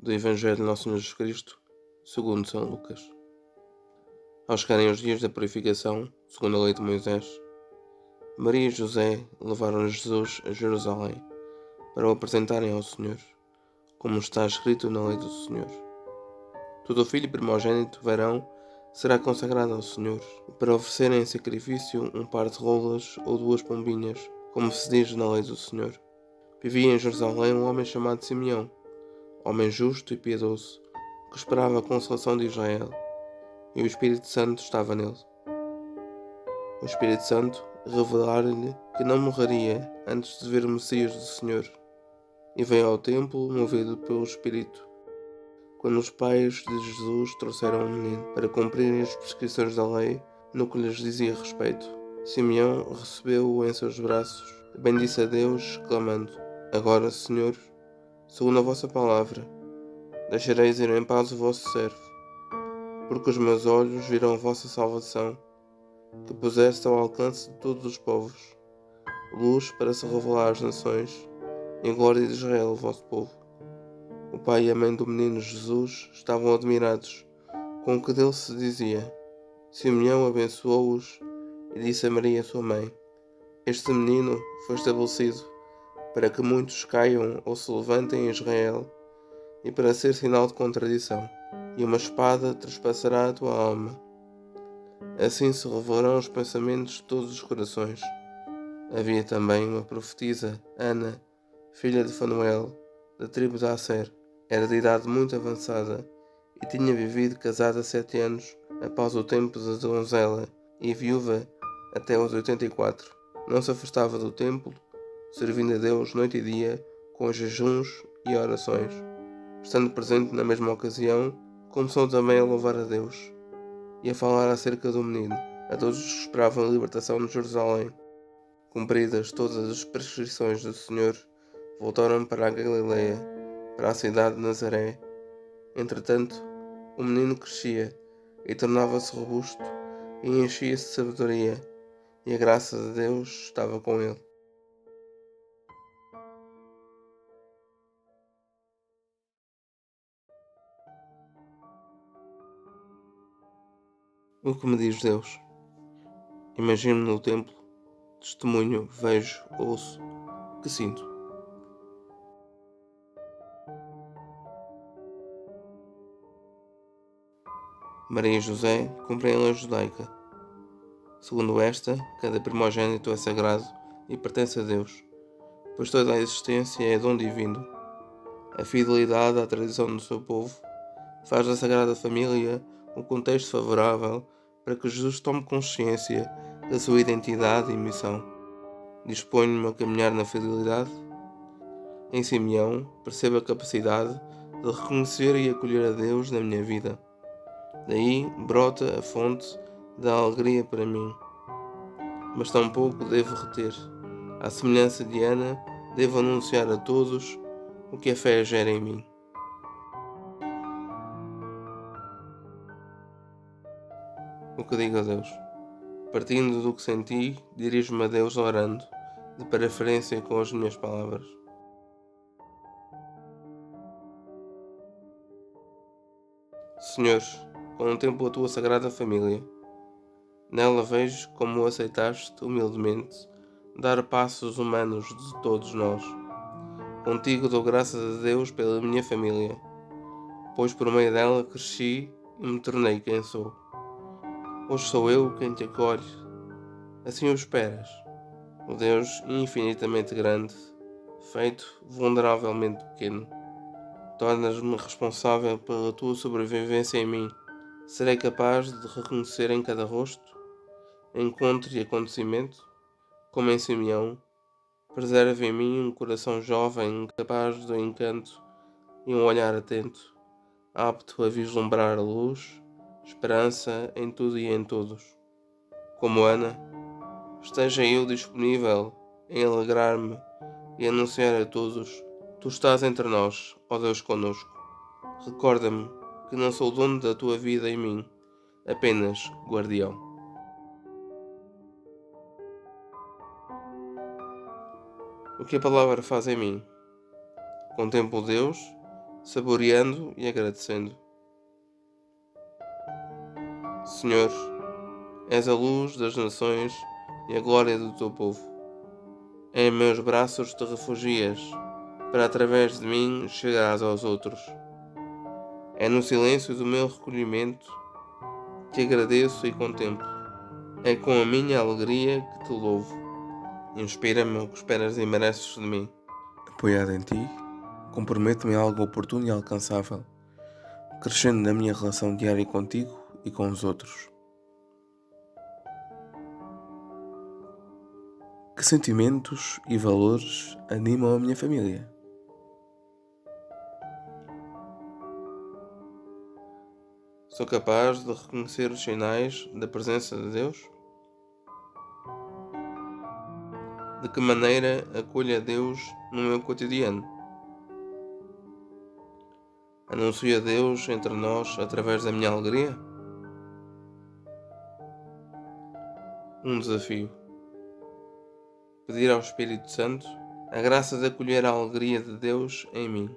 do Evangelho de Nosso Senhor Jesus Cristo, segundo São Lucas. Ao chegarem os dias da purificação, segundo a lei de Moisés, Maria e José levaram Jesus a Jerusalém para o apresentarem ao Senhor, como está escrito na lei do Senhor. Todo filho primogênito verão será consagrado ao Senhor, para oferecerem em sacrifício um par de rolas ou duas pombinhas, como se diz na lei do Senhor. Vivia em Jerusalém um homem chamado Simeão, homem justo e piedoso, que esperava a consolação de Israel, e o Espírito Santo estava nele. O Espírito Santo revelar-lhe que não morreria antes de ver o Messias do Senhor, e veio ao templo movido pelo Espírito. Quando os pais de Jesus trouxeram o menino para cumprirem as prescrições da lei no que lhes dizia respeito, Simeão recebeu-o em seus braços, bendisse a Deus, clamando: Agora, Senhor, segundo a vossa palavra, deixareis ir em paz o vosso servo, porque os meus olhos viram a vossa salvação, que puseste ao alcance de todos os povos, luz para se revelar às nações, em glória de Israel, o vosso povo. O pai e a mãe do menino Jesus estavam admirados com o que dele se dizia. Simeão abençoou-os e disse a Maria, sua mãe: Este menino foi estabelecido para que muitos caiam ou se levantem em Israel, e para ser sinal de contradição, e uma espada trespassará a tua alma. Assim se revelarão os pensamentos de todos os corações. Havia também uma profetisa, Ana, filha de Fanuel, da tribo de Aser. Era de idade muito avançada e tinha vivido casada sete anos após o tempo da donzela e viúva até aos 84. Não se afastava do templo servindo a Deus noite e dia com jejuns e orações. Estando presente na mesma ocasião, começou também a louvar a Deus e a falar acerca do menino a todos os que esperavam a libertação de Jerusalém. Cumpridas todas as prescrições do Senhor, voltaram para a Galileia, para a cidade de Nazaré. Entretanto, o menino crescia e tornava-se robusto e enchia-se de sabedoria, e a graça de Deus estava com ele. O que me diz Deus? Imagino-me no templo, testemunho, vejo, ouço, que sinto. Maria e José cumprem a lei judaica. Segundo esta, cada primogênito é sagrado e pertence a Deus, pois toda a existência é dom divino. A fidelidade à tradição do seu povo faz da Sagrada Família um contexto favorável para que Jesus tome consciência da sua identidade e missão. Disponho-me a caminhar na fidelidade. Em Simeão, percebo a capacidade de reconhecer e acolher a Deus na minha vida. Daí brota a fonte da alegria para mim. Mas tampouco devo reter. À semelhança de Ana, devo anunciar a todos o que a fé gera em mim. Que digo a Deus. Partindo do que senti, dirijo-me a Deus orando, de preferência com as minhas palavras. Senhor, contemplo a tua sagrada família. Nela vejo como aceitaste humildemente dar passos humanos de todos nós. Contigo dou graças a Deus pela minha família, pois por meio dela cresci e me tornei quem sou. Hoje sou eu quem te acolhe. Assim o esperas. O Deus infinitamente grande, feito vulneravelmente pequeno. Tornas-me responsável pela tua sobrevivência em mim. Serei capaz de reconhecer em cada rosto, encontro e acontecimento, como em Simeão, preserva em mim um coração jovem capaz do encanto e um olhar atento, apto a vislumbrar a luz esperança em tudo e em todos. Como Ana, esteja eu disponível em alegrar-me e anunciar a todos: Tu estás entre nós, ó Deus conosco. Recorda-me que não sou dono da tua vida em mim, apenas guardião. O que a palavra faz em mim? Contemplo Deus, saboreando e agradecendo. Senhor, és a luz das nações e a glória do teu povo. Em meus braços te refugias, para através de mim chegarás aos outros. É no silêncio do meu recolhimento que agradeço e contemplo. É com a minha alegria que te louvo. Inspira-me o que esperas e mereces de mim. Apoiado em ti, comprometo-me a algo oportuno e alcançável, crescendo na minha relação diária contigo e com os outros. Que sentimentos e valores animam a minha família? Sou capaz de reconhecer os sinais da presença de Deus? De que maneira acolho a Deus no meu cotidiano? Anuncio a Deus entre nós através da minha alegria? Um desafio. Pedir ao Espírito Santo a graça de acolher a alegria de Deus em mim.